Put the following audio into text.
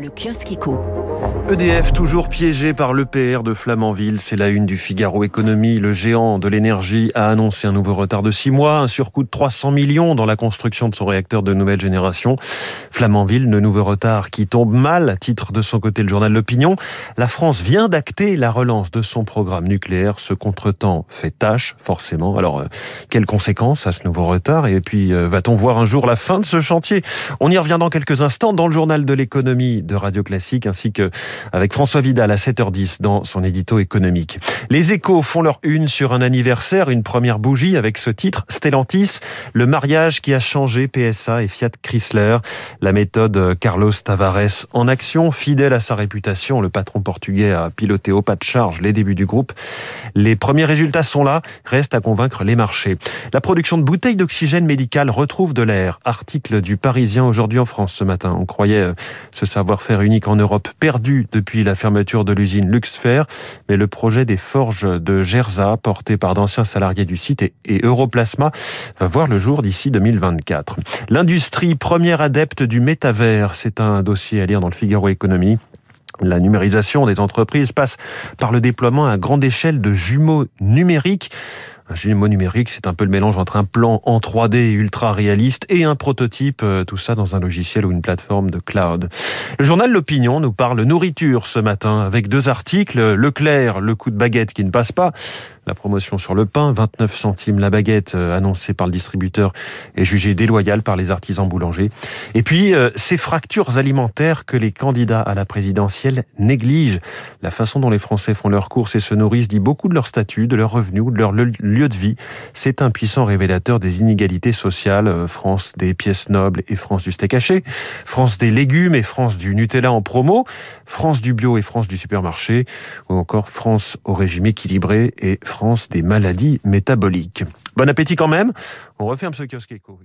Le kiosque éco. EDF toujours piégé par l'EPR de Flamanville, c'est la une du Figaro Économie. Le géant de l'énergie a annoncé un nouveau retard de six mois, un surcoût de 300 millions dans la construction de son réacteur de nouvelle génération. Flamanville, de nouveau retard qui tombe mal, titre de son côté le journal L'Opinion. La France vient d'acter la relance de son programme nucléaire. Ce contretemps fait tâche, forcément. Alors, euh, quelles conséquences à ce nouveau retard? Et puis, euh, va-t-on voir un jour la fin de ce chantier? On y revient dans quelques instants dans le journal de l'économie de Radio Classique, ainsi que avec François Vidal à 7h10 dans son édito économique. Les échos font leur une sur un anniversaire, une première bougie avec ce titre, Stellantis, le mariage qui a changé PSA et Fiat Chrysler. La méthode Carlos Tavares en action, fidèle à sa réputation, le patron portugais a piloté au pas de charge les débuts du groupe. Les premiers résultats sont là, reste à convaincre les marchés. La production de bouteilles d'oxygène médical retrouve de l'air. Article du Parisien aujourd'hui en France ce matin. On croyait ce unique en Europe perdu depuis la fermeture de l'usine Luxfer, mais le projet des forges de Gerza, porté par d'anciens salariés du site et, Europlasma, va voir le jour d'ici 2024. L'industrie première adepte du métavers, c'est un dossier à lire dans le Figaro Économie. La numérisation des entreprises passe par le déploiement à grande échelle de jumeaux numériques. Un jumeau numérique, c'est un peu le mélange entre un plan en 3D ultra réaliste et un prototype, euh, tout ça dans un logiciel ou une plateforme de cloud. Le journal L'Opinion nous parle nourriture ce matin avec deux articles. Leclerc, le coup de baguette qui ne passe pas. La promotion sur le pain, 29 centimes la baguette euh, annoncée par le distributeur, est jugée déloyale par les artisans boulangers. Et puis, euh, ces fractures alimentaires que les candidats à la présidentielle négligent. La façon dont les Français font leurs courses et se nourrissent dit beaucoup de leur statut, de leurs revenus ou de leur lieu de vie. C'est un puissant révélateur des inégalités sociales. Euh, France des pièces nobles et France du steak haché. France des légumes et France du Nutella en promo. France du bio et France du supermarché. Ou encore France au régime équilibré et Des maladies métaboliques. Bon appétit quand même. On referme ce kiosque éco.